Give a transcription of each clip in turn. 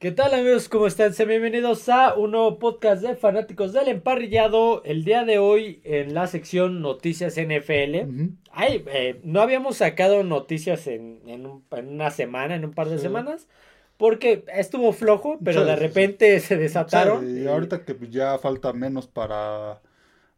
¿Qué tal amigos? ¿Cómo están? Sean bienvenidos a un nuevo podcast de fanáticos del emparrillado. El día de hoy en la sección Noticias NFL. Ay, eh, no habíamos sacado noticias en, una semana, en un par de semanas. Porque estuvo flojo, pero de repente se desataron. y ahorita que ya falta menos para,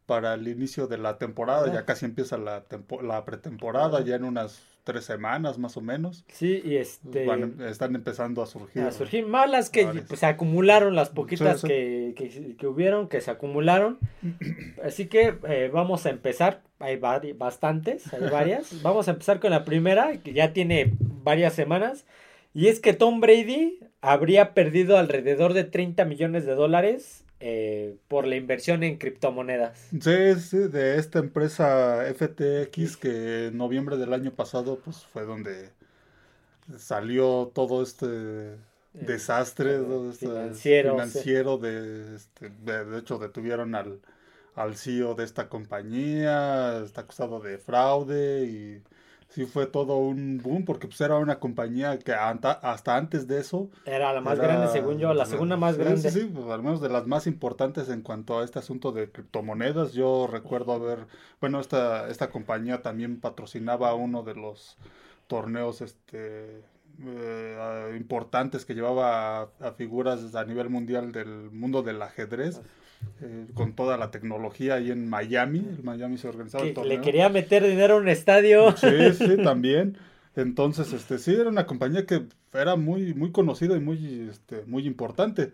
para el inicio de la temporada, ya casi empieza la, la pretemporada, ya en unas tres semanas más o menos. Sí, y este... están empezando a surgir. A surgir malas que pues, se acumularon, las poquitas Que, que, hubieron, que se acumularon. Así que eh, vamos a empezar, hay bastantes, hay varias. vamos a empezar con la primera, que ya tiene varias semanas. Y es que Tom Brady habría perdido alrededor de 30 millones de dólares eh, por la inversión en criptomonedas. Sí, sí, de esta empresa FTX que en noviembre del año pasado pues fue donde salió todo este eh, desastre este financiero, financiero de, este, de, hecho detuvieron al, al CEO de esta compañía, está acusado de fraude y sí fue todo un boom porque pues era una compañía que hasta antes de eso era la más grande según yo la segunda más grande. sí, sí pues, al menos de las más importantes en cuanto a este asunto de criptomonedas. Yo recuerdo haber bueno esta esta compañía también patrocinaba uno de los torneos este eh, importantes que llevaba a, figuras a nivel mundial del mundo del ajedrez eh, con toda la tecnología ahí en Miami. El Miami se organizaba el Le quería meter dinero a un estadio. Sí, sí, también. Entonces, este, sí, era una compañía que era muy, muy conocida y muy, este, muy importante.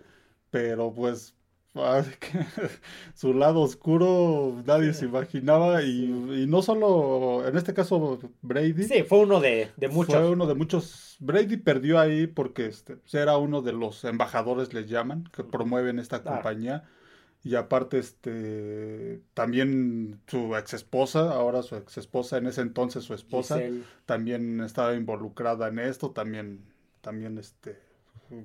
Pero pues su lado oscuro nadie se imaginaba y, no solo en este caso Brady sí fue uno de, muchos fue uno de muchos Brady perdió ahí porque este, era uno de los embajadores les llaman que promueven esta compañía y aparte, este, también su ex esposa, ahora su ex esposa, en ese entonces su esposa, también estaba involucrada en esto, también, también, este,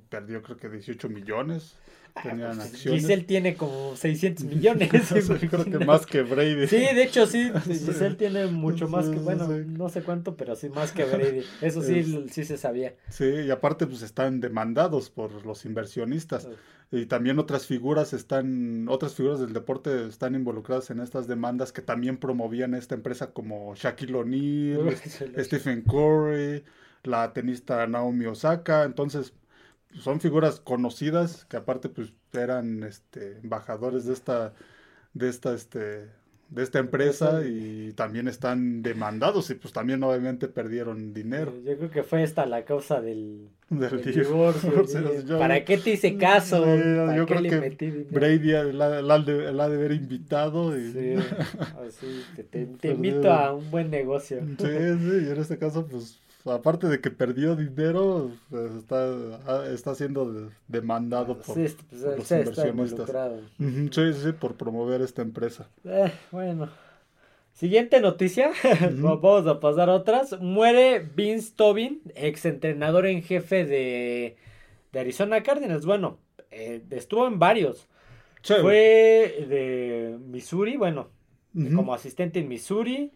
perdió creo que 18 millones. Ah, tenían pues, acciones. Giselle tiene como 600 millones. creo que más que Brady. Sí, de hecho sí, Giselle tiene mucho más que, bueno, no sé cuánto, pero sí más que Brady. Eso sí, sí se sabía. Sí, y aparte pues están demandados por los inversionistas y también otras figuras están, otras figuras del deporte están involucradas en estas demandas que también promovían esta empresa como Shaquille O'Neal, Stephen Curry, la tenista Naomi Osaka, entonces son figuras conocidas que aparte pues eran este embajadores de esta de esta este de esta empresa y también están demandados y pues también obviamente perdieron dinero. Yo creo que fue esta la causa del, divorcio. ¿Para qué te hice caso? yo creo que Brady la, la, de, haber invitado. Y... Sí, así, te, te invito a un buen negocio. Sí, sí, y en este caso pues aparte de que perdió dinero, pues, está, está siendo demandado por, sí, pues, los inversionistas. sí, sí, por promover esta empresa. Eh, bueno. Siguiente noticia, vamos a pasar a otras. Muere Vince Tobin, ex entrenador en jefe de, de Arizona Cardinals. Bueno, eh, estuvo en varios. Fue de Missouri, bueno, como asistente en Missouri.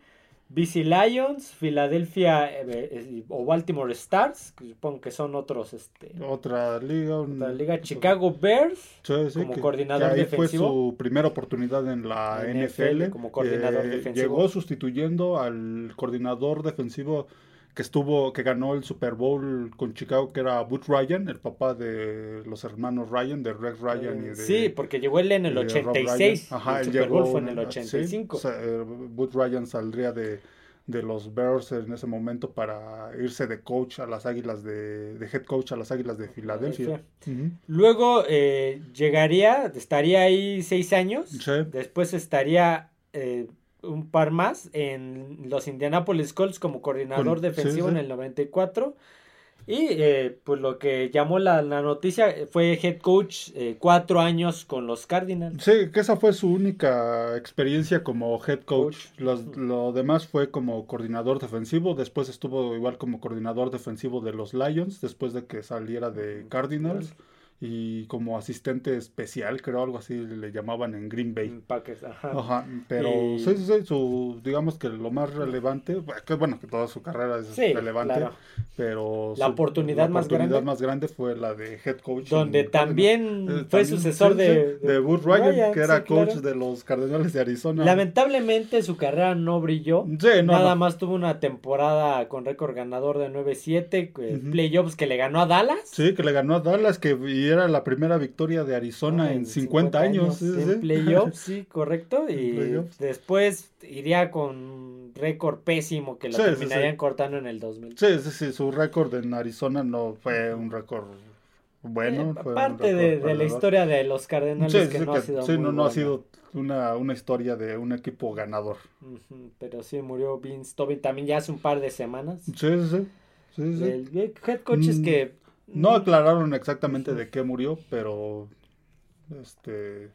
BC Lions, Philadelphia eh, eh, o Baltimore Stars, que supongo que son otros. Este, otra liga. Otra liga, Chicago Bears, como coordinador defensivo. Fue su primera oportunidad en la NFL. como coordinador eh, defensivo. Llegó sustituyendo al coordinador defensivo que estuvo, que ganó el Super Bowl con Chicago, que era Butch Ryan, el papá de los hermanos Ryan, de Rex Ryan y de. Sí, porque llegó él en el 86. Ajá, el Super Bowl fue en el 85. Sí, o Butch Ryan saldría de, de los Bears en ese momento para irse de coach a las Águilas de, de head coach a las Águilas de Filadelfia. Luego eh, llegaría, estaría ahí seis años. Después estaría eh, un par más en los Indianapolis Colts como coordinador defensivo en el 94. Y eh, pues lo que llamó la, noticia fue head coach eh, cuatro años con los Cardinals. Sí, que esa fue su única experiencia como head coach. lo demás fue como coordinador defensivo. Después estuvo igual como coordinador defensivo de los Lions, después de que saliera de Cardinals. Y como asistente especial, creo algo así le llamaban en Green Bay. En Packers, ajá. Ajá, pero Y- sí, sí, su, digamos que lo más relevante, bueno, que bueno, que toda su carrera es Sí, relevante, claro. pero La su- oportunidad la más oportunidad grande. más grande fue la de head coach. Donde en- también eh, fue también, sucesor sí, de, sí, de Bud Ryan, que era coach claro. de los Cardenales de Arizona. Lamentablemente su carrera no brilló. Sí, no, Nada no. más tuvo una temporada con récord ganador de 9-7, que- Ujú. playoffs que le ganó a Dallas. Sí, que le ganó a Dallas, que y era la primera victoria de Arizona Ah, en 50, años. sí, en playoffs, sí, correcto. Y después iría con récord pésimo que lo Sí, terminarían sí. cortando en el 2000. Sí, sí, sí, su récord en Arizona no fue un récord bueno. Eh, fue parte de, récord de la historia de los Cardenales que no que- ha sido sí, muy no, no ha sido una, una historia de un equipo ganador. Pero sí murió Vince Tobin también ya hace un par de semanas. Sí, sí, sí. sí, sí. El el head coach es Mm, que No mm, aclararon exactamente de qué murió, pero este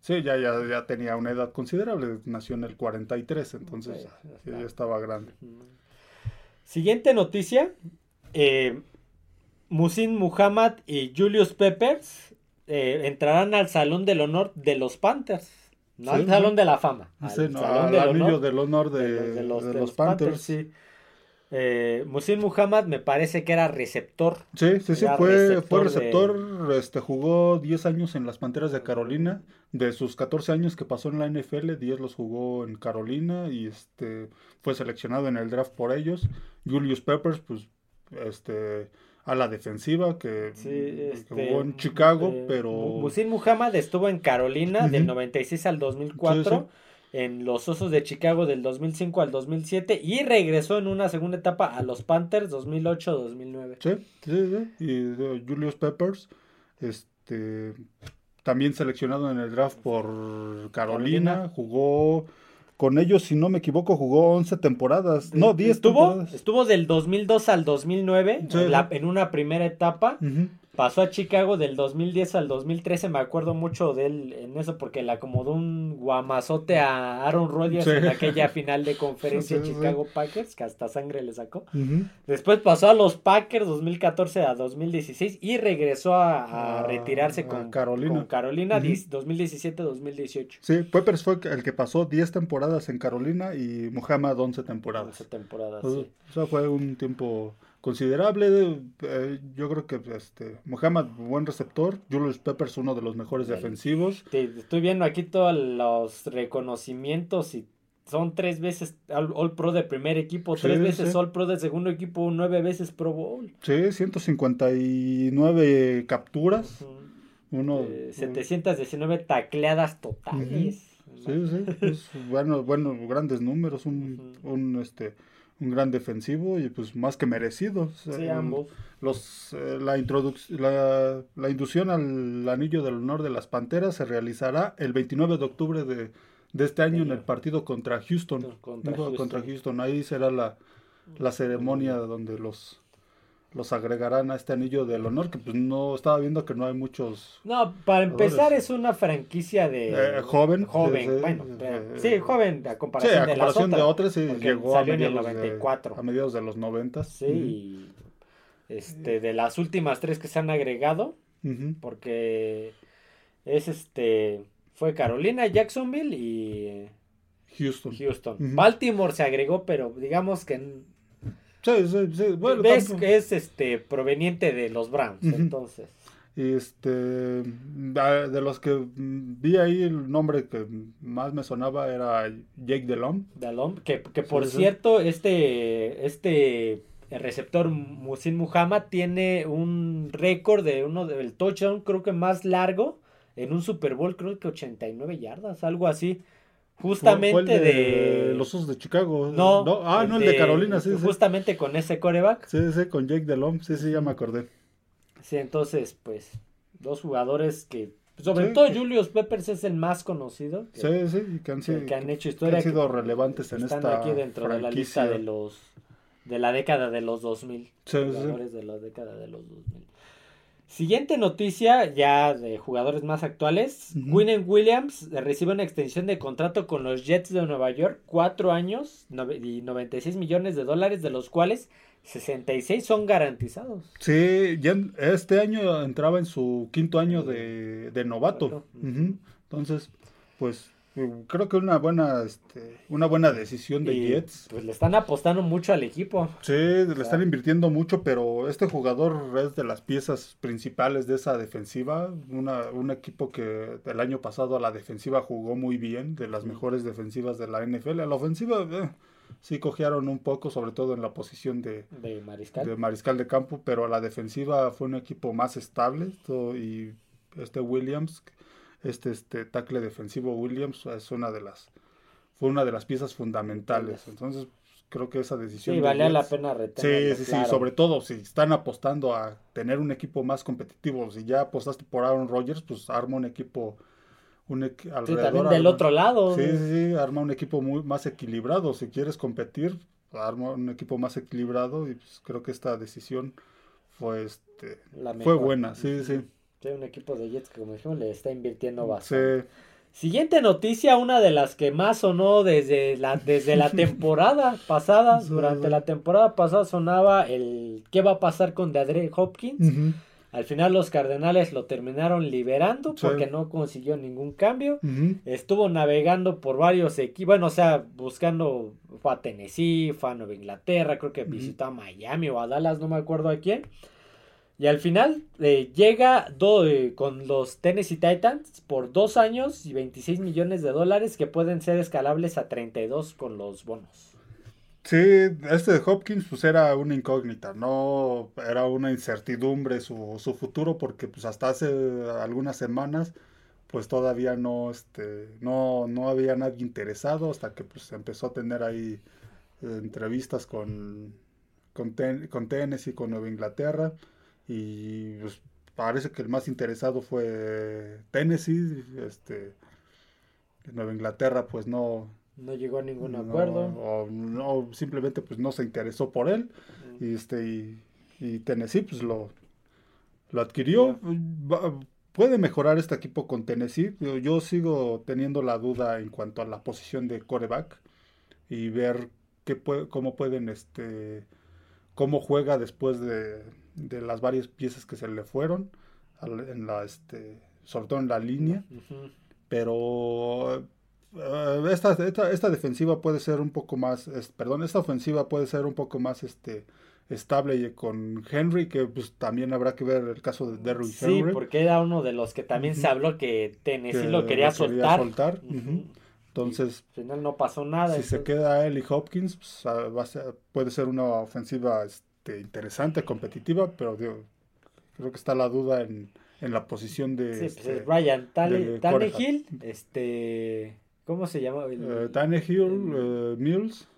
sí, ya, ya, ya tenía una edad considerable, nació en el 43, entonces Sí, ya ya estaba grande. Siguiente noticia. Eh, Musin Muhammad y Julius Peppers eh, entrarán al Salón del Honor de los Panthers. No Sí, al sí. Salón de la Fama. Al Sí, no, Salón al del anillo Honor del honor de, de, los, de los- de de los los Panthers. Panthers. sí. Eh, Musin Muhammad me parece que era receptor. Sí, sí, sí, fue, receptor fue de- receptor, este, jugó 10 años en las Panteras de Carolina, de sus 14 años que pasó en la NFL, 10 los jugó en Carolina y este, fue seleccionado en el draft por ellos. Julius Peppers, pues, este, a la defensiva, que, Sí, que este, jugó en Chicago, eh, pero... Mu- Musin Muhammad estuvo en Carolina del Ujú. 96 al 2004, Sí, en los Osos de Chicago del 2005 al 2007 y regresó en una segunda etapa a los Panthers 2008-2009. Sí, sí, sí. Y eh, Julius Peppers, este, también seleccionado en el draft por Carolina, Carolina. jugó con ellos, si no me equivoco, jugó 11 temporadas, no, 10 estuvo, temporadas. estuvo del 2002 al 2009 Sí, en, la- en una primera etapa. Ujú. Pasó a Chicago del 2010 al 2013, me acuerdo mucho de él en eso porque le acomodó un guamazote a Aaron Rodgers Sí. en aquella final de conferencia Sí, sí, sí. Chicago Packers, que hasta sangre le sacó. Después pasó a los Packers 2014 a 2016 y regresó a, a A- retirarse a con Carolina. con Carolina Ujú. 2017-2018. Sí, Peppers fue el que pasó 10 temporadas en Carolina y Muhammad 11 temporadas. Esa temporada, O sea, fue un tiempo considerable. eh, yo creo que este Muhammad, buen receptor. Julius Peppers, uno de los mejores defensivos. Te- estoy viendo aquí todos los reconocimientos y son tres veces All, Pro de primer equipo, Sí, tres veces sí. All Pro de segundo equipo, nueve veces Pro Bowl. Sí, 159 capturas. Ujú. Uno, Eh, un- 719 tacleadas totales. Sí, sí, es bueno, bueno, grandes números, un, un, este, un gran defensivo y pues más que merecido. Sí, el- ambos. Los, eh, la, introduc- la, la inducción al anillo del honor de las Panteras se realizará el 29 de octubre de, de este año en el partido contra Houston. Contra Houston. contra Houston. Ahí será la, la ceremonia donde los, los agregarán a este anillo del honor, que pues no estaba viendo que no hay muchos No, para empezar Jugadores. es una franquicia de Eh, joven. joven, bueno, pero- sí. joven a Sí, comparación a de las comparación de otras. otras, sí, porque llegó a salió en el mediados, de, 94. a mediados de los 90. Sí, y, este, de las últimas tres que se han agregado, porque es este, fue Carolina, Jacksonville y Houston. Houston. Baltimore se agregó, pero digamos que Sí, sí, sí. Bueno, ves tampoco- que es este proveniente de los Browns, entonces. Y este, de los que vi ahí, el nombre que más me sonaba era Jake Delhomme. Que, que por Sí, sí. cierto, este, este receptor Musin Muhammad tiene un récord de uno del touchdown, creo que más largo, en un Super Bowl, creo que 89 yardas, algo así. Justamente Fue- fue el de... los Osos de Chicago. No, ah, no, el de Carolina, sí, sí. Justamente con ese coreback. Sí, sí, con Jake Delhomme, sí, sí, ya me acordé. Sí, entonces, pues, dos jugadores que... Sobre Sí, todo que- Julius Peppers es el más conocido. que- Sí, sí, que han, que, sido- que han hecho que historia. han sido que relevantes en están esta aquí dentro de la lista de los de la década de los 2000. Sí, sí. Jugadores de la década de los 2000. Siguiente noticia, ya de jugadores más actuales. Uh Williams recibe una extensión de contrato con los Jets de Nueva York, cuatro años y 96 millones de dólares, de los cuales 66 son garantizados. Sí, ya este año entraba en su quinto año de, de novato. Entonces, pues Creo que una buena, este, una buena decisión de Jets. Pues le están apostando mucho al equipo. Sí, le están invirtiendo mucho, pero este jugador es de las piezas principales de esa defensiva. Una, un equipo que el año pasado a la defensiva jugó muy bien, de las mejores defensivas de la NFL. A la ofensiva eh, sí cojearon un poco, sobre todo en la posición de, de, mariscal. de mariscal de campo, pero a la defensiva fue un equipo más estable. y este Williams este, este tackle defensivo Williams es una de las fue una de las piezas fundamentales. Entonces, creo que esa decisión. Sí, valía la pena retenerlo. Sí, sí, sí. Sobre todo si están apostando a tener un equipo más competitivo. Si ya apostaste por Aaron Rodgers, pues arma un equipo. Un alrededor, sí, también del otro lado. Sí, sí, sí. Arma un equipo muy más equilibrado. Si quieres competir, arma un equipo más equilibrado. Y pues creo que esta decisión fue, este, fue buena. Sí, sí. Hay un equipo de Jets que, como dijimos, le está invirtiendo bastante. Siguiente noticia, una de las que más sonó desde la, desde la temporada pasada. durante la temporada pasada sonaba el qué va a pasar con DeAndre Hopkins. Al final los Cardenales lo terminaron liberando porque no consiguió ningún cambio. Estuvo navegando por varios equipos, bueno, o sea, buscando, fue a Tennessee, fue a Nueva Inglaterra, creo que visitó a Miami o a Dallas, no me acuerdo a quién. Y al final eh, llega eh, con los Tennessee Titans por dos años y 26 millones de dólares que pueden ser escalables a 32 con los bonos. Sí, este de Hopkins pues era una incógnita, no era una incertidumbre su, su futuro porque pues hasta hace algunas semanas pues todavía no, este, no, no había nadie interesado hasta que pues empezó a tener ahí eh, entrevistas con, con, con Tennessee, con Nueva Inglaterra y pues, parece que el más interesado fue Tennessee, este, Nueva Inglaterra pues no no llegó a ningún acuerdo. o no simplemente pues no se interesó por él y este y, Tennessee pues lo lo adquirió. Puede mejorar este equipo con Tennessee. Yo sigo teniendo la duda en cuanto a la posición de coreback y ver qué cómo pueden este cómo juega después de de las varias piezas que se le fueron, en la, este, sobre todo en la línea. Pero eh, esta, esta, defensiva puede ser un poco más, perdón, esta ofensiva puede ser un poco más este, estable con Henry, que pues también habrá que ver el caso de Derrick Henry. Sí, porque era uno de los que también se habló que Tennessee lo quería soltar. Entonces, al final no pasó nada. Si se queda él y Hopkins, pues, ah, va a puede ser una ofensiva este, este, interesante, competitiva, pero creo que está la duda en, la posición de... Sí, pues este, Ryan Tannehill, este... ¿Cómo se llama? Uh, Tannehill, eh, Mills.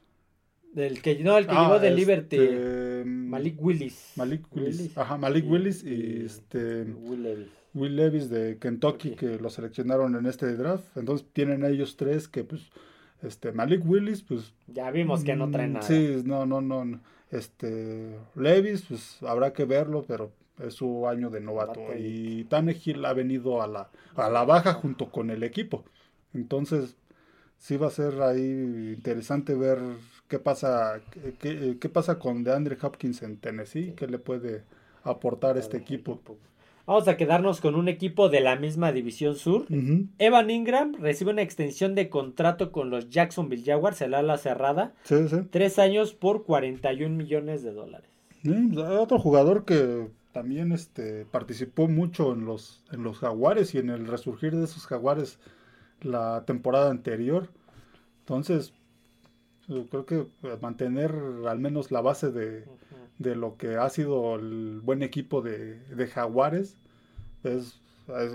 Del que, no, el que llegó de ah, Liberty. Este, Malik Willis. Malik Willis. Ajá, Malik Willis y, este... Will Levis. Will Levis de Kentucky, que lo seleccionaron en este draft. Entonces tienen ellos tres que pues... Este, Malik Willis, pues... Ya vimos que no traen mm, nada. Sí, no, no, no. Este, Levis, pues habrá que verlo, pero es su año de novato. Y Tannehill ha venido a la, a la baja junto con el equipo. Entonces, sí va a ser ahí interesante ver qué pasa, qué, qué pasa con DeAndre Hopkins en Tennessee, qué le puede aportar este equipo. Vamos a quedarnos con un equipo de la misma división sur. Evan Ingram recibe una extensión de contrato con los Jacksonville Jaguars, el ala cerrada. Sí, sí. Tres años por 41 millones de dólares. Otro jugador que también este, participó mucho en los, en los Jaguares y en el resurgir de esos Jaguares la temporada anterior. Entonces, creo que mantener al menos la base de, de lo que ha sido el buen equipo de, Jaguares. Es,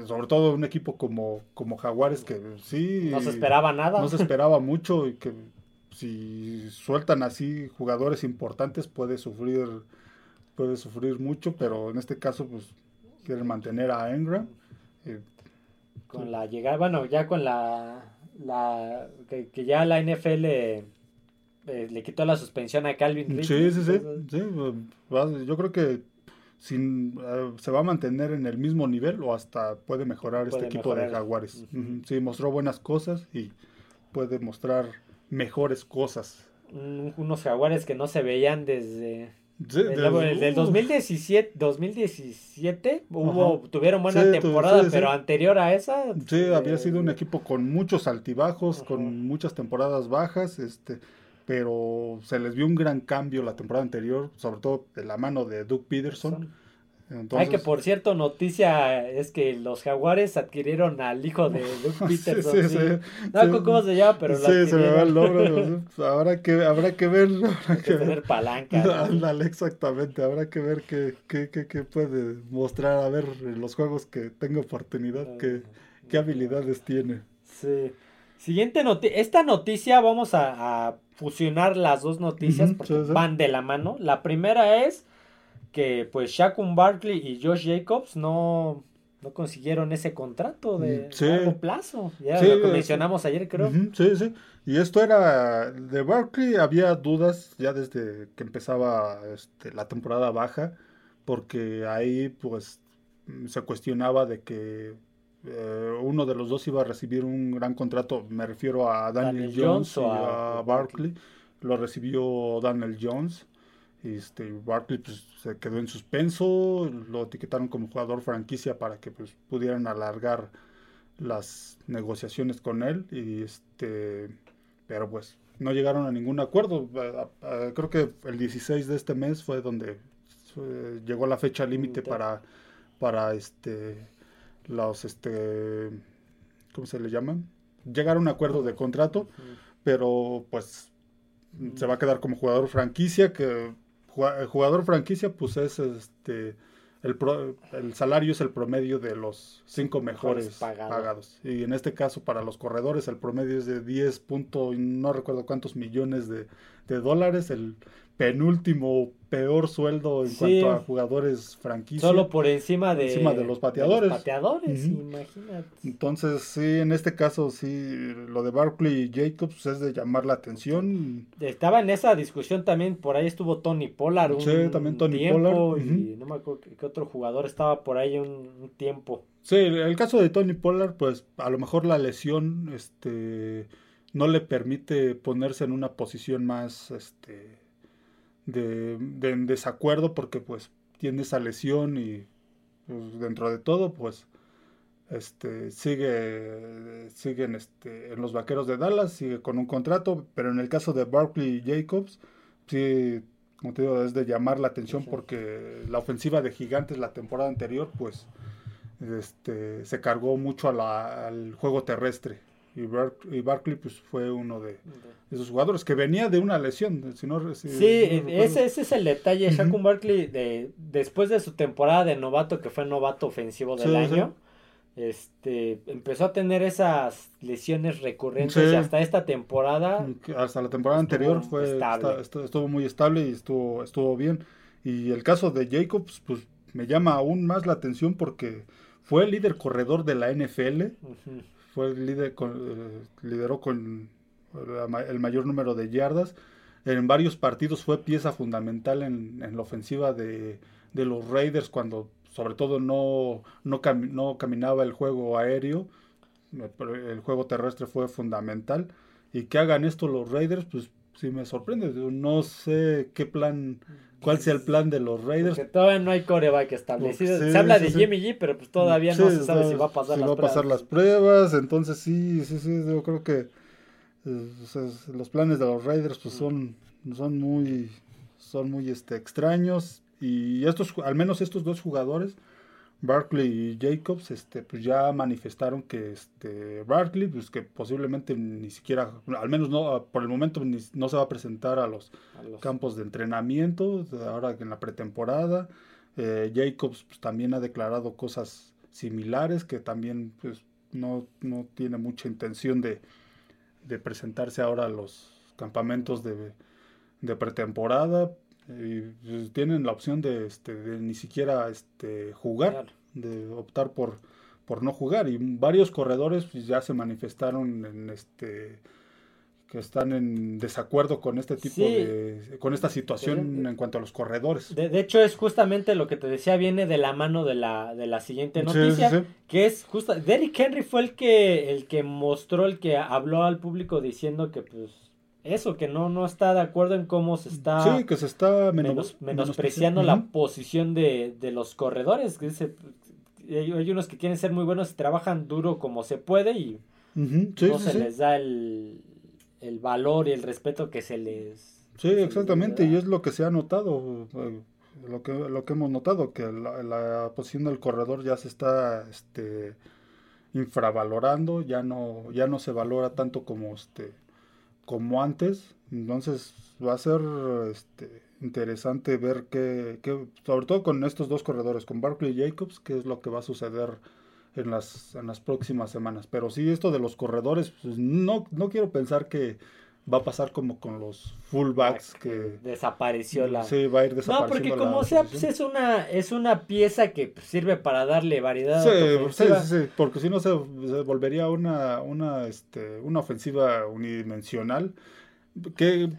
sobre todo un equipo como, como Jaguares que sí... No se esperaba nada. No se esperaba mucho y que si sueltan así jugadores importantes puede sufrir puede sufrir mucho, pero en este caso pues quieren mantener a Engram. con la llegada, bueno, ya con la, la que, que ya la NFL eh, le quitó la suspensión a Calvin Sí, sí, sí, sí. Yo creo que sin, eh, se va a mantener en el mismo nivel o hasta puede mejorar este equipo de Jaguares. Sí, mostró buenas cosas y puede mostrar mejores cosas. unos Jaguares que no se veían desde el, del 2017, 2017 hubo, tuvieron buena temporada, pero anterior a esa. Sí, había sido un equipo con muchos altibajos, con muchas temporadas bajas, este, pero se les vio un gran cambio la temporada anterior, sobre todo de la mano de Doug Peterson. Hay que, por cierto, noticia es que los jaguares adquirieron al hijo de Doug Peterson. Sí, sí, no, ¿cómo se llama? Pero sí, se me va el nombre. habrá, que, habrá que ver. Habrá que, tener palanca. Ándale, exactamente. Habrá que ver qué, qué, qué, qué, puede mostrar, a ver los juegos que tenga oportunidad, qué, qué habilidades tiene. Sí. Siguiente noticia. Esta noticia vamos a, a, fusionar las dos noticias porque van de la mano. La primera es que pues Shakun Barkley y Josh Jacobs no, no consiguieron ese contrato de mm, largo plazo. Ya lo mencionamos ayer, creo. sí, sí. Y esto era de Barkley, había dudas ya desde que empezaba este, la temporada baja, porque ahí pues se cuestionaba de que eh, uno de los dos iba a recibir un gran contrato, me refiero a Daniel, Jones, y a, a Barkley, lo recibió Daniel Jones. Este, Barkley pues, se quedó en suspenso, lo etiquetaron como jugador franquicia para que pues, pudieran alargar las negociaciones con él. Y este, pero pues no llegaron a ningún acuerdo. creo que el 16 de este mes fue donde llegó la fecha límite para, para este, los, este, ¿cómo se le llaman? Llegar a un acuerdo de contrato, pero pues se va a quedar como jugador franquicia que el jugador franquicia, pues es este. El, el salario es el promedio de los cinco mejores pagados. Y en este caso, para los corredores, el promedio es de 10 puntos, no recuerdo cuántos millones de, de dólares. El penúltimo peor sueldo en cuanto a jugadores franquicios. Solo por encima de, encima de los pateadores. pateadores, imagínate. Entonces, sí, en este caso, sí, lo de Barkley y Jacobs es de llamar la atención. Estaba en esa discusión también, por ahí estuvo Tony Pollard un sí, también Tony tiempo, Y no me acuerdo qué otro jugador estaba por ahí un, tiempo. Sí, el caso de Tony Pollard, pues a lo mejor la lesión este no le permite ponerse en una posición más este de, desacuerdo porque pues tiene esa lesión y pues, dentro de todo pues este sigue siguen este en los vaqueros de Dallas sigue con un contrato pero en el caso de Barkley y Jacobs sí como te digo es de llamar la atención porque la ofensiva de Gigantes la temporada anterior pues este se cargó mucho al juego terrestre y, y Barkley pues fue uno de, esos jugadores que venía de una lesión. Si no, sí, ese, ese, es el detalle. Uh Barkley, de, después de su temporada de novato, que fue novato ofensivo del año, este empezó a tener esas lesiones recurrentes y hasta esta temporada. Hasta la temporada anterior fue estuvo muy estable y estuvo, estuvo bien. Y el caso de Jacobs, pues me llama aún más la atención porque fue el líder corredor de la NFL fue el líder, con, eh, lideró con el mayor número de yardas. En varios partidos fue pieza fundamental en, la ofensiva de, los Raiders cuando sobre todo no, no, no caminaba el juego aéreo. El juego terrestre fue fundamental. Y que hagan esto los Raiders, pues sí me sorprende. No sé qué plan cuál sea el plan de los Raiders. Porque todavía no hay coreback establecido. se habla de Jimmy G, pero pues todavía no se sabe si va a pasar si las va pruebas. a pasar las pruebas. Entonces sí, sí, sí, yo creo que eh, los planes de los Raiders pues son, son muy, son muy este, extraños. Y estos, al menos estos dos jugadores, Barkley y Jacobs este, pues ya manifestaron que este, Barkley, pues que posiblemente ni siquiera, al menos no por el momento no se va a presentar a los, campos de entrenamiento, ahora en la pretemporada. Eh, Jacobs pues, también ha declarado cosas similares, que también pues, no, no tiene mucha intención de, de, presentarse ahora a los campamentos de, de pretemporada y pues, tienen la opción de, este, de ni siquiera este, jugar, de optar por, por no jugar. Y varios corredores pues, ya se manifestaron en este que están en desacuerdo con este tipo de, con esta situación en cuanto a los corredores. De, hecho, es justamente lo que te decía, viene de la mano de la, de la siguiente noticia, que es justo, Derrick Henry fue el que, el que mostró, el que habló al público diciendo que pues eso, que no, no está de acuerdo en cómo se está, sí, que se está menospreciando la posición de, de los corredores. Que hay unos que quieren ser muy buenos y trabajan duro como se puede y no se les da el, el valor y el respeto que se les... Sí, exactamente, y es lo que se ha notado, eh, lo que, lo que hemos notado, que la, posición del corredor ya se está este, infravalorando, ya no, ya no se valora tanto como, este, como antes, entonces va a ser este, interesante ver que, sobre todo con estos dos corredores, con Barkley y Jacobs, qué es lo que va a suceder en las, en las próximas semanas. Pero sí, esto de los corredores, pues no, no quiero pensar que va a pasar como con los fullbacks que desapareció la sí va a ir desapareciendo no porque como sea pues es una es una pieza que sirve para darle variedad sí, sí, sí, porque si no se, volvería una una este una ofensiva unidimensional que,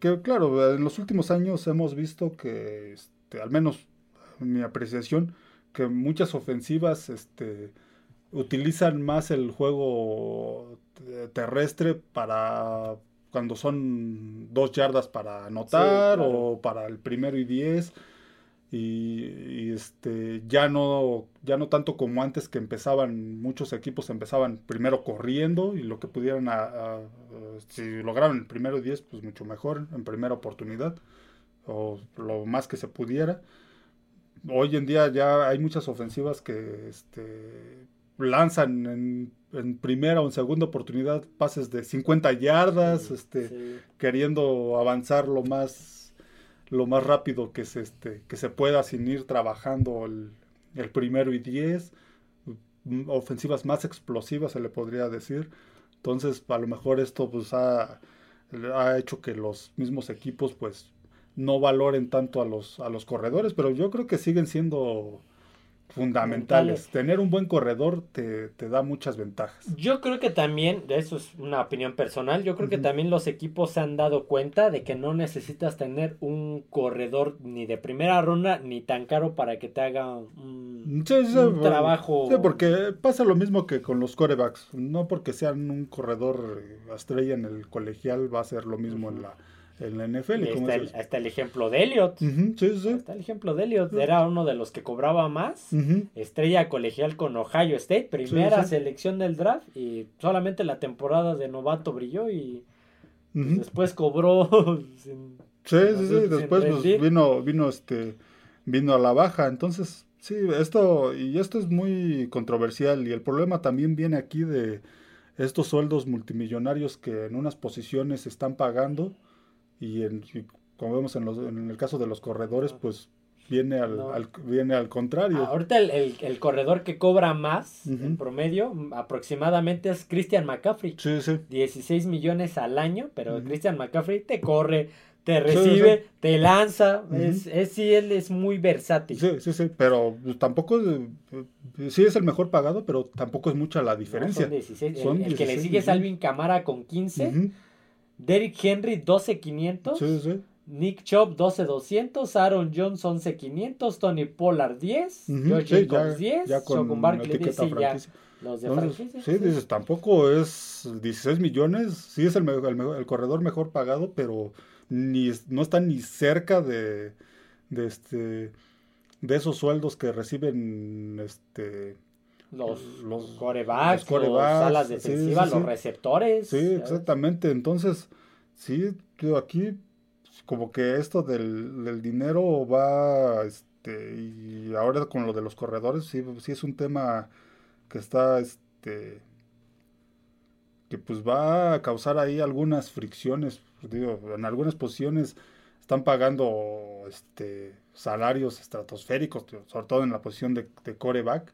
que claro en los últimos años hemos visto que este, al menos en mi apreciación que muchas ofensivas este, utilizan más el juego terrestre para cuando son dos yardas para anotar o para el primero y diez. Y, este ya no ya no tanto como antes que empezaban muchos equipos empezaban primero corriendo y lo que pudieran si lograron el primero y diez pues mucho mejor en primera oportunidad o lo más que se pudiera hoy en día ya hay muchas ofensivas que este, lanzan en, primera o en segunda oportunidad pases de 50 yardas, este, queriendo avanzar lo más lo más rápido que se, este, que se pueda sin ir trabajando el, primero y 10, mm, ofensivas más explosivas se le podría decir. Entonces, a lo mejor esto pues ha, ha hecho que los mismos equipos pues no valoren tanto a los, a los corredores, pero yo creo que siguen siendo fundamentales. Tener un buen corredor te, da muchas ventajas. Yo creo que también, eso es una opinión personal, yo creo que también los equipos se han dado cuenta de que no necesitas tener un corredor ni de primera ronda ni tan caro para que te haga un, trabajo. Sí, porque pasa lo mismo que con los corebacks. No porque sean un corredor estrella en el colegial va a ser lo mismo en la en la NFL. Está el, el ejemplo de Elliot. sí, sí. Está el ejemplo de Elliot. Era uno de los que cobraba más. Estrella colegial con Ohio State. Primera selección del draft. Y solamente la temporada de novato brilló. Y pues, después cobró. sí, sí, sí. Después pues, vino, vino, este, vino a la baja. Entonces, sí, esto. Y esto es muy controversial. Y el problema también viene aquí de estos sueldos multimillonarios que en unas posiciones están pagando y, en, como vemos en, los, en, el caso de los corredores, pues viene al, viene al contrario. Ahorita el, el, corredor que cobra más en promedio aproximadamente es Christian McCaffrey. Sí, sí. 16 millones al año, pero Christian McCaffrey te corre, te recibe, te lanza, es, es, sí, él es muy versátil. Sí, sí, sí, pero tampoco, sí es el mejor pagado, pero tampoco es mucha la diferencia. son 16. el, que le sigue es Alvin Camara con 15. Derrick Henry 12500. Sí, sí. Nick Chubb 12200, Aaron Jones 11500, Tony Pollard 10, George Jacobs 10, ya con, Barkley dice ya los de franquicia. Sí, dices, tampoco es 16 millones, sí es el, el, corredor mejor pagado, pero ni no está ni cerca de, de este de esos sueldos que reciben este los, los corebacks, los, salas defensivas, los receptores. Sí, exactamente. Entonces, sí, aquí como que esto del, dinero va, este, y ahora con lo de los corredores, sí, sí es un tema que está, este, que pues va a causar ahí algunas fricciones, digo, en algunas posiciones están pagando, este, salarios estratosféricos, sobre todo en la posición de, de coreback,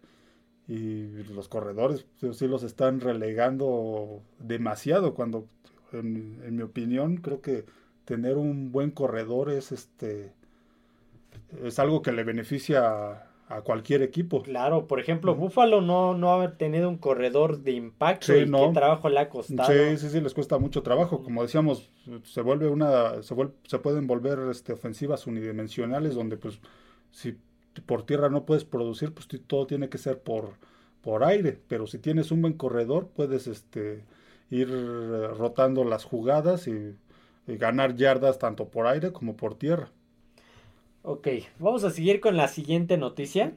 y los corredores pues, sí los están relegando demasiado cuando en, mi opinión creo que tener un buen corredor es este es algo que le beneficia a cualquier equipo. Claro, por ejemplo, Buffalo no, no ha tenido un corredor de impacto y qué trabajo le ha costado. Sí, sí, sí, les cuesta mucho trabajo. Como decíamos, se vuelve una, se, se pueden volver este, ofensivas unidimensionales donde pues si por tierra no puedes producir, pues todo tiene que ser por, por aire. Pero si tienes un buen corredor, puedes este, ir rotando las jugadas y ganar yardas tanto por aire como por tierra. Ok, vamos a seguir con la siguiente noticia.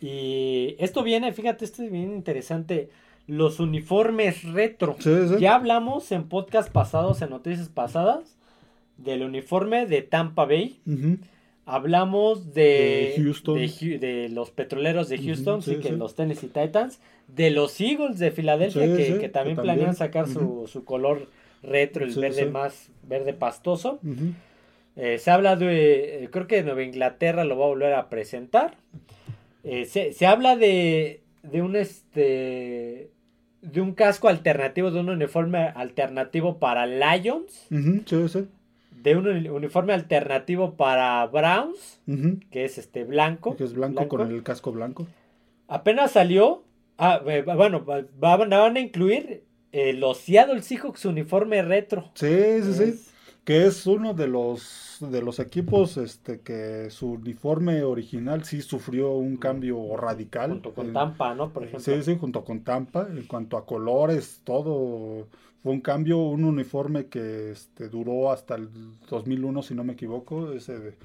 Y esto viene, fíjate, esto es bien interesante. Los uniformes retro. Ya hablamos en podcast pasados, en noticias pasadas, del uniforme de Tampa Bay. Hablamos de, de, los petroleros de Houston, sí, que los Tennessee Titans. De los Eagles de Filadelfia, que, también planean sacar su, su, color retro, el verde más verde pastoso. Eh, se habla de, eh, creo que Nueva Inglaterra lo va a volver a presentar. Eh, se, habla de, de un este de un casco alternativo, de un uniforme alternativo para Lions. De un uniforme alternativo para Browns, que es este blanco. Que es blanco, con el casco blanco. Apenas salió. Ah, bueno, van a incluir los Seattle Seahawks uniforme retro. Sí, sí, sí que es uno de los de los equipos este que su uniforme original sí sufrió un cambio radical. Junto con Tampa, ¿no? Por ejemplo. Sí, sí, junto con Tampa. En cuanto a colores, todo fue un cambio, un uniforme que este, duró hasta el 2001, si no me equivoco, ese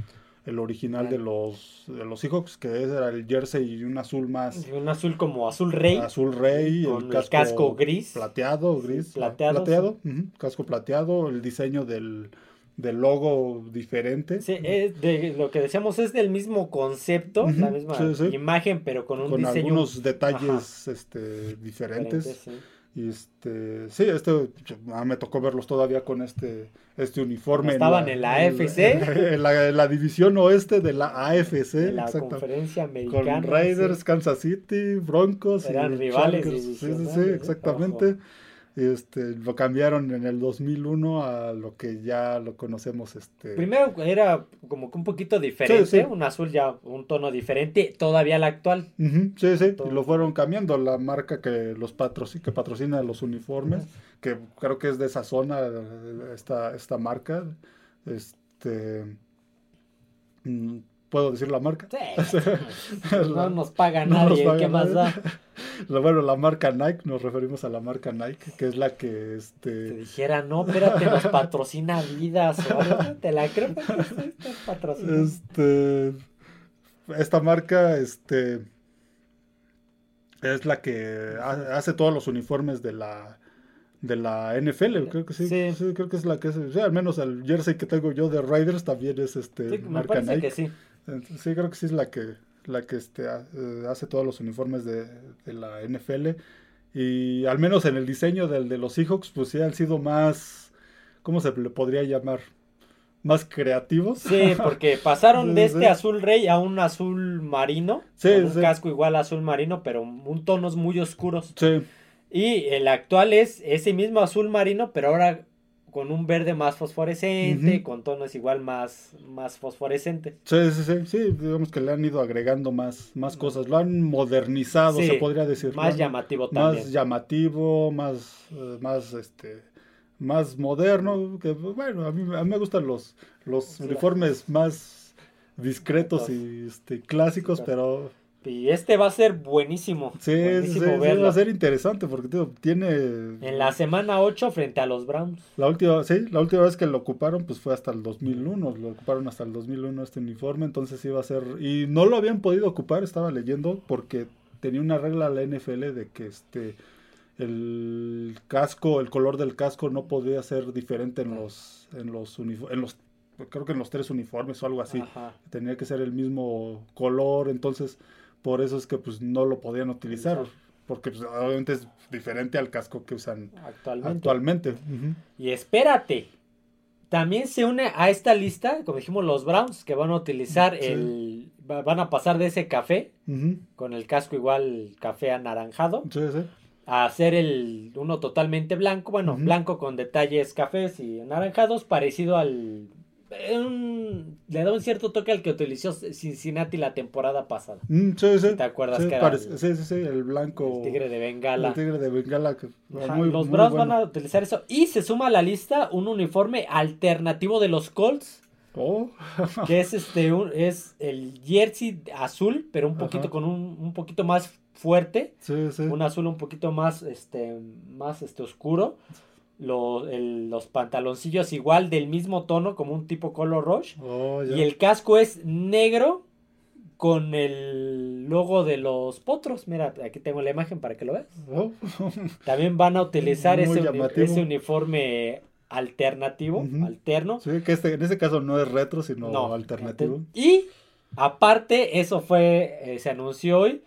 el original de los de los Seahawks, que era el jersey y un azul más. Un azul como azul rey. Azul rey, el, casco, gris. Plateado, gris. plateado. plateado casco plateado, el diseño del, logo diferente. Sí, es de, lo que decíamos es del mismo concepto, la misma imagen, pero con un con diseño. algunos detalles este, diferentes. Y este, sí, este, ah, me tocó verlos todavía con este, este uniforme. Estaban en la, AFC. En la, división oeste de la AFC. En la conferencia americana. Con Raiders, Kansas City, Broncos. Eran rivales. Sí, sí, sí, exactamente. Este, lo cambiaron en el 2001 a lo que ya lo conocemos. Este... Primero era como que un poquito diferente, un azul ya un tono diferente, todavía la actual. sí, sí, y lo fueron cambiando. La marca que los patrocina, que patrocina los uniformes, que creo que es de esa zona, esta, esta marca. Este. Mm, ¿Puedo decir la marca? Sí. no nos paga nadie, ¿qué más da? bueno, la marca Nike, nos referimos a la marca Nike, que es la que este. Te dijera, no, espérate, nos patrocina vidas te la creo patrocina. Este. Esta marca, este. Es la que hace todos los uniformes de la de la NFL, creo que sí, sí. creo que es la que es, al menos el jersey que tengo yo de Riders también es este marca Nike. Que sí. Sí, creo que sí es la que, la que este, eh, hace todos los uniformes de, la NFL. Y al menos en el diseño del de los Seahawks, pues sí han sido más, ¿cómo se le podría llamar? Más creativos. Sí, porque pasaron de este azul rey a un azul marino. Sí, con un casco igual azul marino, pero un tonos muy oscuros. Sí. Y el actual es ese mismo azul marino, pero ahora con un verde más fosforescente, con tonos igual más, más fosforescentes. Sí, sí, sí, sí, digamos que le han ido agregando más, más cosas, lo han modernizado, se podría decir. Más llamativo también. Más llamativo, más, eh, más, este, más moderno, que bueno, a mí, a mí me gustan los, los uniformes más discretos y este, clásicos, pero y este va a ser buenísimo. Sí, va a ser interesante porque tiene... En la semana 8 frente a los Browns. La última, sí, la última vez que lo ocuparon pues fue hasta el 2001, lo ocuparon hasta el 2001 este uniforme, entonces iba a ser... Y no lo habían podido ocupar, estaba leyendo, porque tenía una regla la NFL de que este el casco, el color del casco no podía ser diferente en los en los en los creo que en los tres uniformes o algo así. Tenía que ser el mismo color, entonces por eso es que pues no lo podían utilizar. Porque pues, obviamente es diferente al casco que usan actualmente. Y espérate, también se une a esta lista, como dijimos, los Browns, que van a utilizar el. van a pasar de ese café, con el casco igual café anaranjado, a hacer el uno totalmente blanco, bueno, blanco con detalles cafés y anaranjados, parecido al le da un cierto toque al que utilizó Cincinnati la temporada pasada. Mm, sí, sí. ¿Te acuerdas sí, que era parece- sí, sí, sí, el blanco. el tigre de Bengala? El tigre de Bengala. que- Ajá, muy- los muy Browns bueno. van a utilizar eso. Y se suma a la lista un uniforme alternativo de los Colts. Oh, Que es este un- es el jersey azul, pero un poquito Ajá. con un, un poquito más fuerte. sí, sí. Un azul un poquito más este más este oscuro. Lo- el- los pantaloncillos igual del mismo tono, como un tipo color rush. Oh. Y el casco es negro con el logo de los potros. Mira, aquí tengo la imagen para que lo veas. Oh. También van a utilizar ese, uniforme alternativo, alterno. Sí, que este, en este caso no es retro, sino No, alternativo. Y aparte, eso fue, eh, se anunció hoy,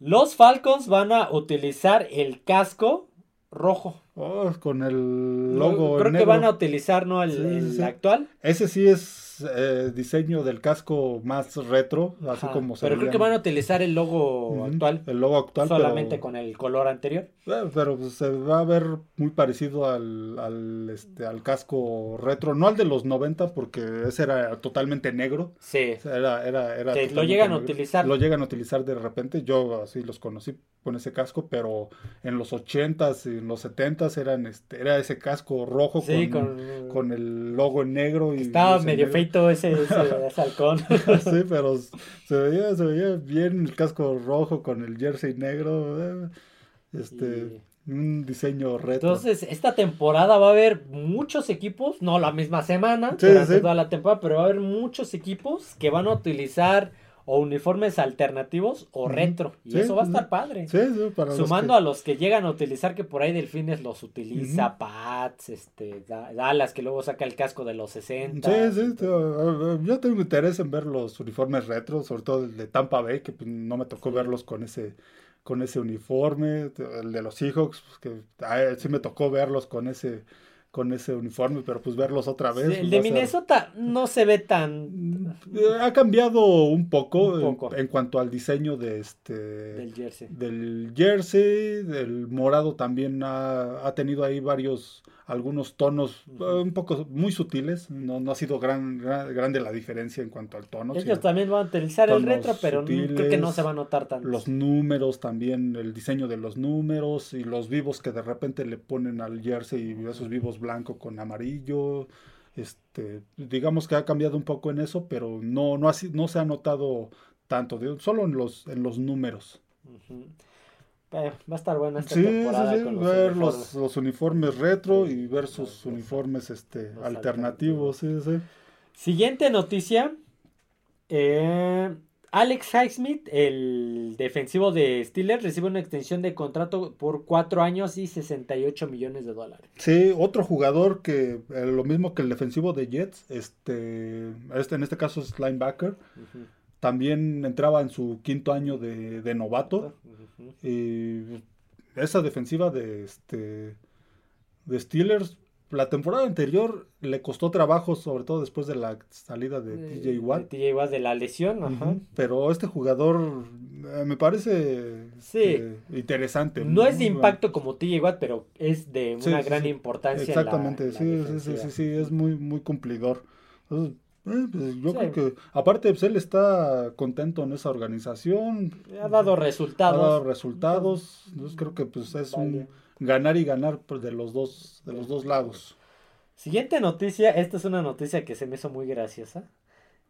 los Falcons van a utilizar el casco rojo. Oh, con el logo Creo que van a utilizar, ¿no? El, Sí, sí, el sí. actual. Ese sí es eh, diseño del casco más retro, así Ajá, como se Pero creo que van a utilizar el logo actual. El logo actual, solamente pero, con el color anterior. eh, pero pues, se va a ver muy parecido al, al, este, al casco retro, no al de los 90 porque ese era totalmente negro. Sí. Era, era, era lo llegan a utilizar. Lo llegan a utilizar de repente. Yo así los conocí con ese casco, pero en los 80s y en los 70s eran este, era ese casco rojo Sí, con, con, con el logo en negro. Y, Estaba medio negro. feito ese, ese, ese halcón. sí, pero se veía, se veía bien el casco rojo con el jersey negro. eh, Este, un diseño retro. Entonces, esta temporada va a haber muchos equipos, no la misma semana, sí. toda la temporada, pero va a haber muchos equipos que van a utilizar o uniformes alternativos o retro. Y Sí, eso va a estar padre. Sí, sí, para Sumando que- a los que llegan a utilizar, que por ahí Delfines los utiliza, Pats, este, Da- Dallas, que luego saca el casco de los 60. Sí, sí, yo tengo interés en ver los uniformes retro, sobre todo el de Tampa Bay, que pues, no me tocó verlos con ese con ese uniforme, el de los Seahawks, pues, que sí me tocó verlos con ese con ese uniforme, pero pues verlos otra vez. Sí, pues, el va de ser- Minnesota no se ve tan Eh, Ha cambiado un poco, Un en- poco. En, cuanto al diseño de este del jersey. del jersey, del morado también ha, ha tenido ahí varios, algunos tonos eh, un poco muy sutiles, no, no ha sido gran, gran- grande la diferencia en cuanto al tono. Ellos también van a utilizar el retro, pero no- creo que no sutiles, se va a notar tanto. los números también, el diseño de los números y los vivos que de repente le ponen al jersey, esos vivos blanco con amarillo. Este, digamos que ha cambiado un poco en eso, pero no, no, ha no se ha notado tanto, solo en los, en los números. Eh, va a estar buena esta Sí, temporada sí, con los ver uniformes. los, los uniformes retro y ver sus los- uniformes este, alternativos, sí. Siguiente noticia. eh, Alex Highsmith, el defensivo de Steelers, recibe una extensión de contrato por 4 años y 68 millones de dólares. Sí, otro jugador que eh, lo mismo que el defensivo de Jets, este, este en este caso es linebacker, también entraba en su quinto año de, de novato. Y esa defensiva de este de Steelers la temporada anterior le costó trabajo, sobre todo después de la salida de TJ Watt. De TJ Watt de la lesión, ajá. Pero este jugador eh, me parece Sí. este, interesante. No es de impacto como TJ Watt, pero es de una sí, gran sí. importancia. en la- Exactamente, en la sí, sí, sí, defensiva. sí, sí, es muy, muy cumplidor. Entonces, eh, pues, yo creo que, aparte, pues, él está contento en esa organización, Ha dado ha resultados. dado resultados, entonces creo que pues es un ganar y ganar pues, de los dos, de los dos lados. Siguiente noticia, esta es una noticia que se me hizo muy graciosa.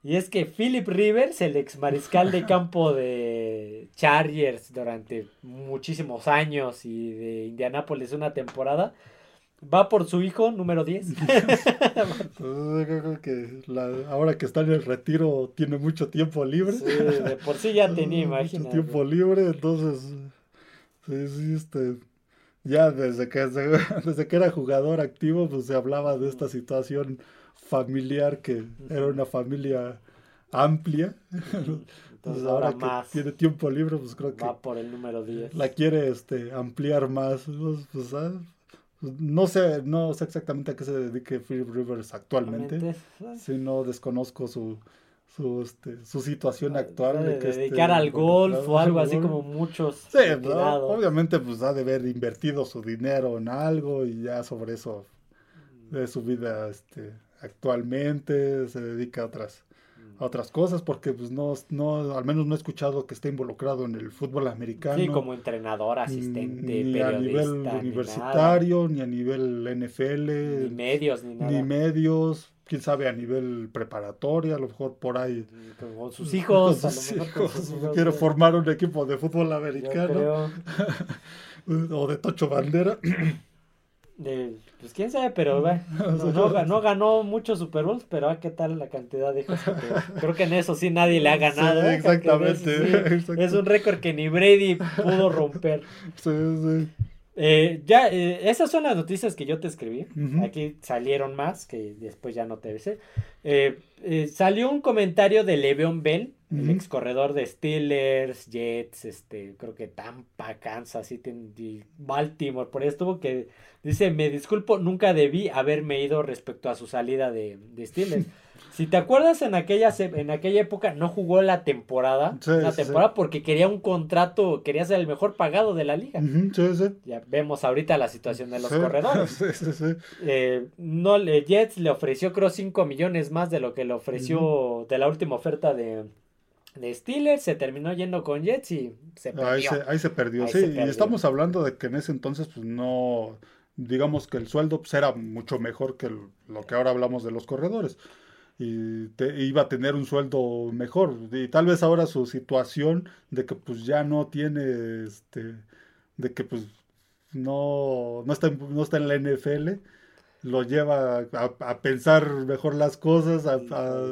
Y es que Philip Rivers, el ex mariscal de campo de Chargers durante muchísimos años y de Indianápolis una temporada, va por su hijo número 10. Entonces, yo creo que la- ahora que está en el retiro tiene mucho tiempo libre. Sí, de por sí ya tenía, Mucho imagínate. tiempo libre, entonces sí, sí, este, ya desde que desde que era jugador activo, pues se hablaba de esta situación familiar que era una familia amplia. Entonces Entonces ahora ahora que más tiene tiempo libre, pues creo que va por el número 10. la quiere este ampliar más. Pues, pues, ah, pues, no sé, no sé exactamente a qué se dedique Philip Rivers actualmente. Realmente, Sí, no desconozco su su, este, su situación ah, actual. de de que esté dedicar al golf o algo al así golf. como muchos Sí, obviamente pues ha de haber invertido su dinero en algo y ya sobre eso de su vida este actualmente, se dedica a otras, a otras cosas, porque pues no, no, al menos no he escuchado que esté involucrado en el fútbol americano. Sí, como entrenador, asistente, ni a nivel universitario, ni, a nivel NFL. Ni medios, ni nada. Ni medios, quién sabe, a nivel preparatoria, a lo mejor por ahí. Con sus hijos. Con sus hijos. Quiero formar un equipo de fútbol americano. o de Tocho Bandera. De, pues quién sabe, pero no, ganó muchos Super Bowls, pero ¿qué tal la cantidad de hijos? Creo que en eso sí nadie le ha ganado. ¿eh? exactamente, Es un récord que ni Brady pudo romper. Sí, sí. Eh, ya, eh, esas son las noticias que yo te escribí. Aquí salieron más, que después ya no te besé. Eh, salió un comentario de Le'Veon Bell, el ex corredor de Steelers, Jets, este, creo que Tampa, Kansas, y Baltimore. Por eso estuvo que dice: Me disculpo, nunca debí haberme ido respecto a su salida de, de Steelers. Si te acuerdas, en aquella, en aquella época no jugó la temporada. la temporada porque quería un contrato, quería ser el mejor pagado de la liga. ya vemos ahorita la situación de los corredores. Eh, no, Jets le ofreció, creo, 5 millones más de lo que le ofreció de la última oferta de, de Steelers. Se terminó yendo con Jets y se perdió. Ahí se, perdió, sí. Y estamos hablando de que en ese entonces, pues no. Digamos que el sueldo pues, era mucho mejor que lo que ahora hablamos de los corredores y iba a tener un sueldo mejor. Y tal vez ahora su situación de que pues ya no tiene, este, de que pues no, no, está, no está en la NFL, lo lleva a, pensar mejor las cosas, a,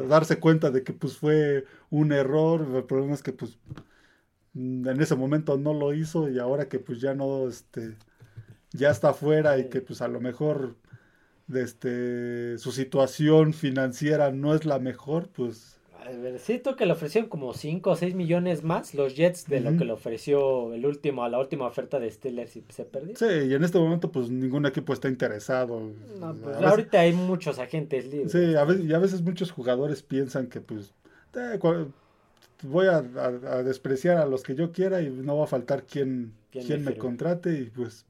darse cuenta de que pues fue un error. El problema es que pues en ese momento no lo hizo y ahora que pues ya no, este, ya está afuera y que pues a lo mejor este, su situación financiera no es la mejor, pues... Siento que le ofrecieron como 5 o 6 millones más los Jets de lo que le ofreció el último, a la última oferta de Steelers y se perdió. Sí, y en este momento pues ningún equipo está interesado. Pues, ahorita hay muchos agentes libres. Sí, a veces, y a veces muchos jugadores piensan que pues voy a, despreciar a los que yo quiera y no va a faltar quien, quien me contrate y pues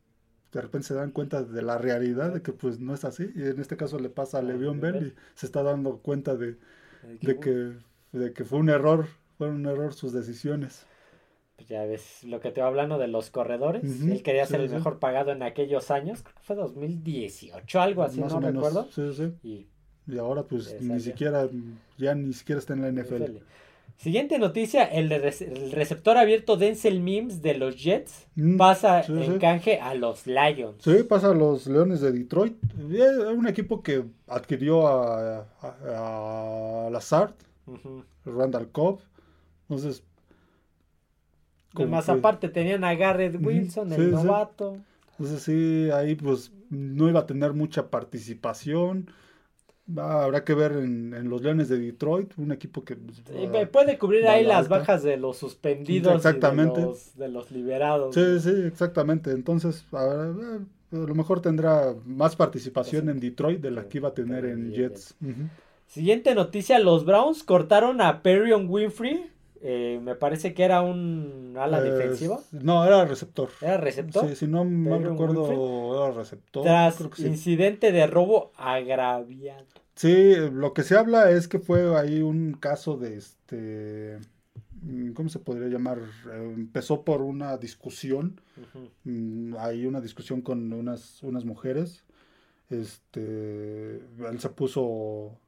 de repente se dan cuenta de la realidad de que pues no es así y en este caso le pasa a Le'Veon Bell y se está dando cuenta de, de que, de que fue un error, fueron un error sus decisiones. Pues ya ves lo que te va hablando de los corredores. Él quería ser el mejor pagado en aquellos años. Creo que fue 2018, algo así, no recuerdo. Sí, sí. Y, ahora pues ni siquiera, ya ni siquiera está en la NFL. Siguiente noticia, el, receptor abierto Denzel Mims de los Jets mm, pasa en canje a los Lions. Sí, pasa a los Leones de Detroit. Es un equipo que adquirió a, a, Lazard, Randall Cobb. Entonces... Más aparte tenían a Garrett Wilson, el novato. Entonces sí, ahí pues no iba a tener mucha participación habrá que ver en, los Leones de Detroit, un equipo que... Pues, puede cubrir ahí las bajas de los suspendidos exactamente. de, los, liberados. Sí, sí, exactamente. Entonces, a, lo mejor tendrá más participación en Detroit de la que iba a tener en Jets. Siguiente noticia, los Browns cortaron a Perrion Winfrey. Eh, me parece que era un ala defensiva. No, era receptor. ¿Era receptor? Sí, si no me recuerdo, era receptor. Tras incidente de robo agraviado. Sí, lo que se habla es que fue ahí un caso de este. Mm, ¿Cómo se podría llamar? Eh, empezó por una discusión. Mm, hay una discusión con unas, unas mujeres. Este. Él se puso.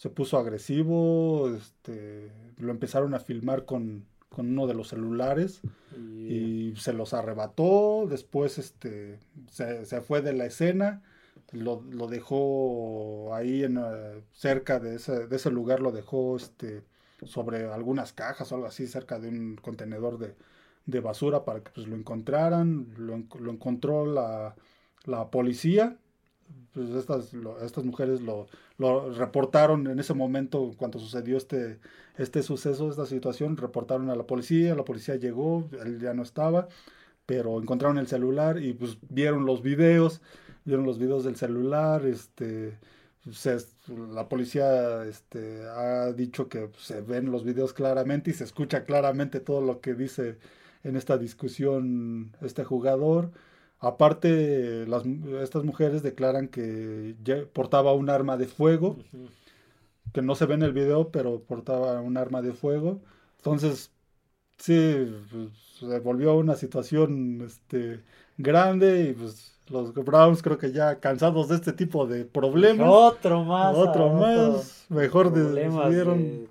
Se puso agresivo. Este. Lo empezaron a filmar con, uno de los celulares. Y, se los arrebató. Después este. Se, se fue de la escena lo, lo dejó ahí en, eh, cerca de ese, de ese lugar, lo dejó este, sobre algunas cajas o algo así, cerca de un contenedor de, de basura para que pues, lo encontraran. Lo, lo encontró la, la, policía. Pues estas, estas mujeres lo, reportaron en ese momento, cuando sucedió este, este suceso, esta situación, reportaron a la policía, la policía llegó, él ya no estaba, pero encontraron el celular y pues vieron los videos vieron los videos del celular, este, la policía este, ha dicho que se ven los videos claramente y se escucha claramente todo lo que dice en esta discusión este jugador. Aparte, las, estas mujeres declaran que portaba un arma de fuego, que no se ve en el video, pero portaba un arma de fuego. Entonces, sí, pues, se volvió una situación este, grande y pues los Browns creo que ya cansados de este tipo de problemas. Otro más. Otro más. Mejor decidieron.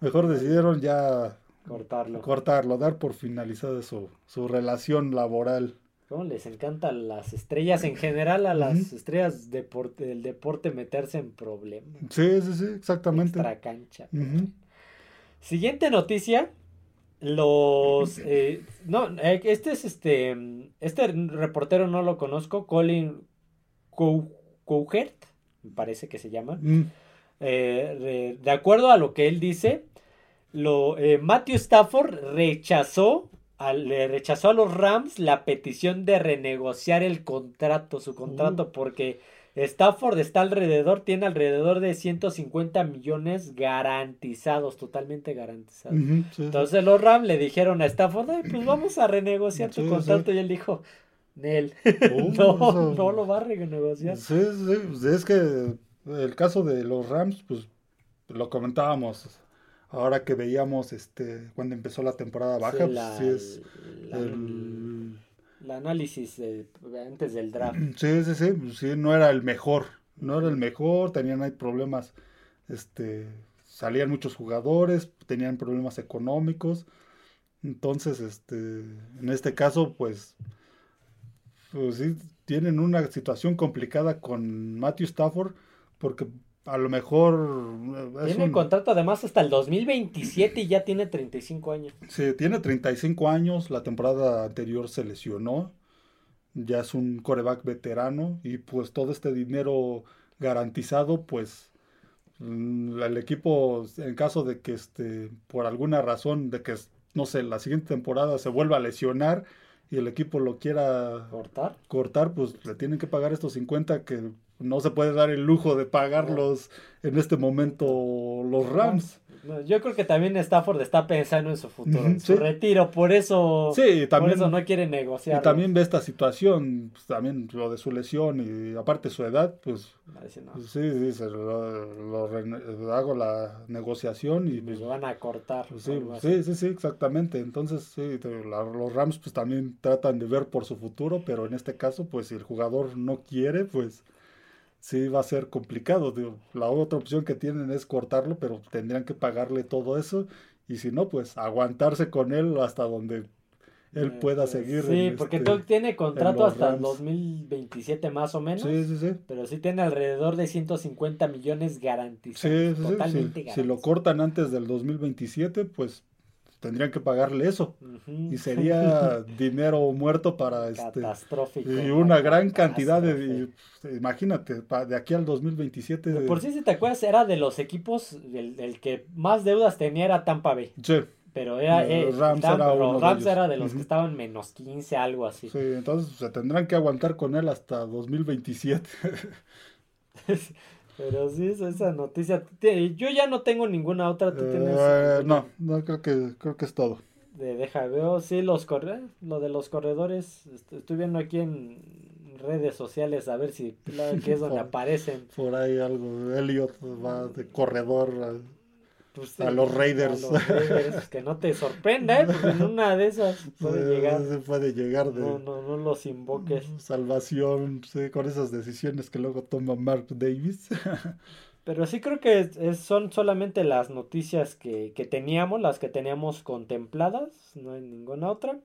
Mejor decidieron ya cortarlo. Cortarlo, dar por finalizada su, su relación laboral. ¿Cómo les encantan las estrellas en general a las estrellas deporte, del deporte meterse en problemas? Sí, sí, sí, exactamente. Extra cancha. Siguiente noticia. Los eh, no, eh, este es este este reportero no lo conozco, Colin Couchert, me parece que se llama. Mm. Eh, de acuerdo a lo que él dice, lo Matthew Stafford rechazó le rechazó a los Rams la petición de renegociar el contrato, su contrato, uh. porque Stafford está alrededor, tiene alrededor de 150 millones garantizados, totalmente garantizados. Entonces los Rams le dijeron a Stafford, pues vamos a renegociar tu contrato y él dijo, Nel, no, no lo va a renegociar. Sí, sí, pues es que el caso de los Rams, pues lo comentábamos ahora que veíamos este cuando empezó la temporada baja, pues, sí es el, análisis antes del draft. Sí, sí, sí, pues, sí, no era el mejor, no era el mejor, tenían ahí problemas, este, salían muchos jugadores, tenían problemas económicos, entonces, este, en este caso, pues, pues sí, tienen una situación complicada con Matthew Stafford, porque a lo mejor... tiene un... contrato además hasta el 2027 y ya tiene 35 años. Sí, tiene 35 años, la temporada anterior se lesionó, ya es un coreback veterano y pues todo este dinero garantizado, pues mm, el equipo en caso de que este por alguna razón de que no sé la siguiente temporada se vuelva a lesionar y el equipo lo quiera cortar cortar pues le tienen que pagar estos 50 que no se puede dar el lujo de pagarlos en este momento los Rams. Yo creo que también Stafford está pensando en su futuro, en su retiro, por eso, por eso no quiere negociar. Y también ve esta situación, pues, también lo de su lesión y aparte su edad, pues, pues sí, sí, lo, hago la negociación y pues, lo van a cortar. Pues sí, sí, sí, sí, exactamente. Entonces, sí, los Rams pues también tratan de ver por su futuro, pero en este caso, pues si el jugador no quiere, pues sí va a ser complicado. la otra opción que tienen es cortarlo, pero tendrían que pagarle todo eso. Y si no, pues aguantarse con él hasta donde él eh, pueda pues, seguir. Sí, porque este, tiene contrato hasta el 2027 más o menos. Sí, sí, sí. Pero sí tiene alrededor de 150 millones garantizados. Sí, totalmente Si lo cortan antes del 2027, pues tendrían que pagarle eso. Y sería dinero muerto para este. Catastrófico. Y una gran cantidad de. imagínate, de aquí al 2027. por si te acuerdas, era de los equipos, el, que más deudas tenía era Tampa Bay. Sí. Pero era, eh, Rams, era, Rams de era, de los que estaban menos 15, algo así. Sí, entonces se tendrán que aguantar con él hasta 2027. Pero sí, esa noticia. Yo ya no tengo ninguna otra. ¿Tú tienes? Eh, no, no creo que creo que es todo. De, deja, veo, sí, los corre, lo de los corredores. Estoy viendo aquí en redes sociales a ver si que es donde aparecen. Por ahí algo. Elliot va de corredor. Pues a los Raiders. que no te sorprenda, ¿eh? Porque en una de esas puede llegar. Se puede llegar de. No, no, no los invoques. Salvación, sí, con esas decisiones que luego toma Mark Davis. Pero sí creo que son solamente las noticias que, que teníamos, las que teníamos contempladas, no hay ninguna otra.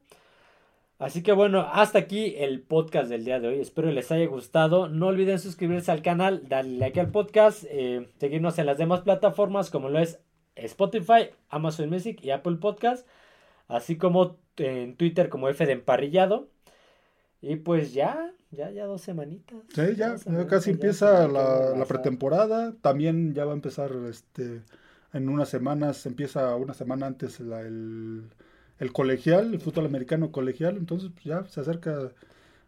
Así que bueno, hasta aquí el podcast del día de hoy. Espero les haya gustado. No olviden suscribirse al canal, darle like al podcast, eh, seguirnos en las demás plataformas como lo es Spotify, Amazon Music y Apple Podcast, así como en Twitter como F de Emparrillado. Y pues ya, ya, ya dos semanitas. Sí, ya, casi empieza la, pretemporada. También ya va a empezar este en unas semanas, empieza una semana antes el, colegial, el fútbol americano colegial. Entonces pues ya se acerca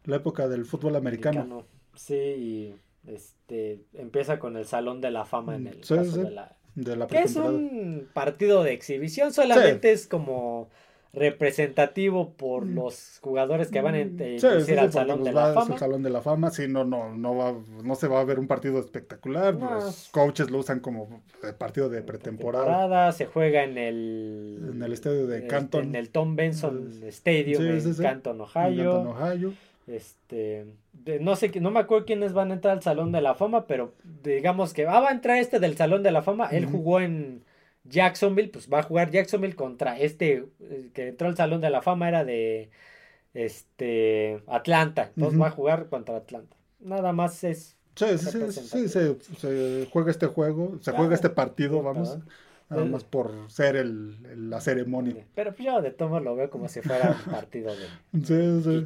la época del fútbol americano. Sí, y este empieza con el Salón de la Fama en el caso de la de la que es un partido de exhibición, solamente es como representativo por mm. los jugadores que van a ir al Salón de la Fama. Salón de la Fama, sí, no, no, no, va, no se va a ver un partido espectacular. Los coaches lo usan como eh, partido de pretemporada. se juega en el, en el estadio de este, Canton. En el Tom Benson Stadium en Canton, Ohio. En Ohio. Este, no sé, no me acuerdo quiénes van a entrar al Salón de la Fama, pero digamos que ah, va a entrar este del Salón de la Fama. Él jugó en Jacksonville, pues va a jugar Jacksonville contra este eh, que entró al Salón de la Fama, era de este Atlanta. Entonces va a jugar contra Atlanta. Nada más es. Sí, sí, sí, se, juega este juego, se juega este partido, vamos. Nada más por ser el, la ceremonia. Pero pues yo de todo lo veo como si fuera un partido de sí,